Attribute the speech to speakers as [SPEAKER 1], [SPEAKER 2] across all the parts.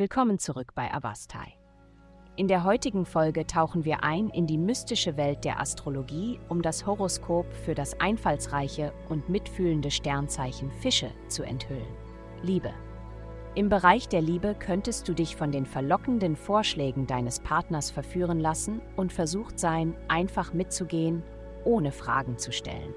[SPEAKER 1] Willkommen zurück bei Avastai. In der heutigen Folge tauchen wir ein in die mystische Welt der Astrologie, um das Horoskop für das einfallsreiche und mitfühlende Sternzeichen Fische zu enthüllen. Liebe. Im Bereich der Liebe könntest du dich von den verlockenden Vorschlägen deines Partners verführen lassen und versucht sein, einfach mitzugehen, ohne Fragen zu stellen.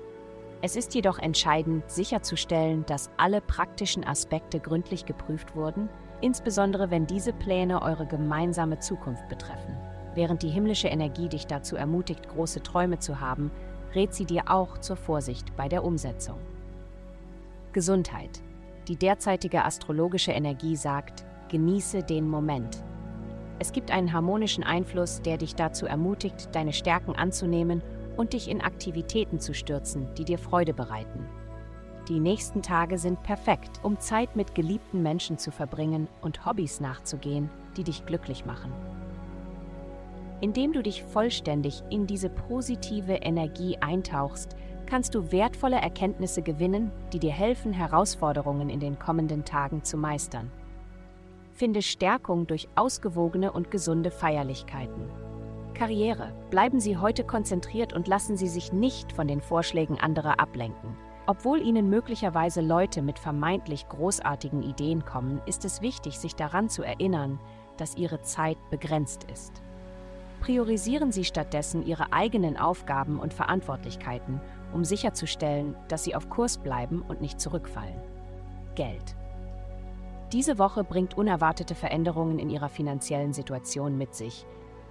[SPEAKER 1] Es ist jedoch entscheidend, sicherzustellen, dass alle praktischen Aspekte gründlich geprüft wurden, insbesondere wenn diese Pläne eure gemeinsame Zukunft betreffen. Während die himmlische Energie dich dazu ermutigt, große Träume zu haben, rät sie dir auch zur Vorsicht bei der Umsetzung. Gesundheit. Die derzeitige astrologische Energie sagt, genieße den Moment. Es gibt einen harmonischen Einfluss, der dich dazu ermutigt, deine Stärken anzunehmen und dich in Aktivitäten zu stürzen, die dir Freude bereiten. Die nächsten Tage sind perfekt, um Zeit mit geliebten Menschen zu verbringen und Hobbys nachzugehen, die dich glücklich machen. Indem du dich vollständig in diese positive Energie eintauchst, kannst du wertvolle Erkenntnisse gewinnen, die dir helfen, Herausforderungen in den kommenden Tagen zu meistern. Finde Stärkung durch ausgewogene und gesunde Feierlichkeiten. Karriere. Bleiben Sie heute konzentriert und lassen Sie sich nicht von den Vorschlägen anderer ablenken. Obwohl Ihnen möglicherweise Leute mit vermeintlich großartigen Ideen kommen, ist es wichtig, sich daran zu erinnern, dass Ihre Zeit begrenzt ist. Priorisieren Sie stattdessen Ihre eigenen Aufgaben und Verantwortlichkeiten um sicherzustellen, dass sie auf Kurs bleiben und nicht zurückfallen. Geld. Diese Woche bringt unerwartete Veränderungen in ihrer finanziellen Situation mit sich,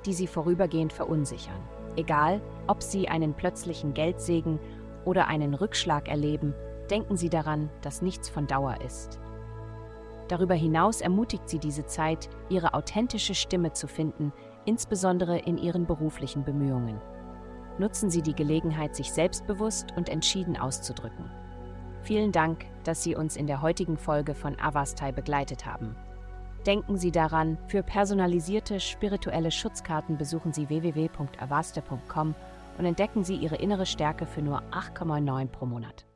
[SPEAKER 1] die sie vorübergehend verunsichern. Egal, ob sie einen plötzlichen Geldsegen oder einen Rückschlag erleben, denken sie daran, dass nichts von Dauer ist. Darüber hinaus ermutigt sie diese Zeit, ihre authentische Stimme zu finden, insbesondere in ihren beruflichen Bemühungen nutzen Sie die Gelegenheit, sich selbstbewusst und entschieden auszudrücken. Vielen Dank, dass Sie uns in der heutigen Folge von Avastai begleitet haben. Denken Sie daran, für personalisierte spirituelle Schutzkarten besuchen Sie www.avasta.com und entdecken Sie Ihre innere Stärke für nur 8,9 pro Monat.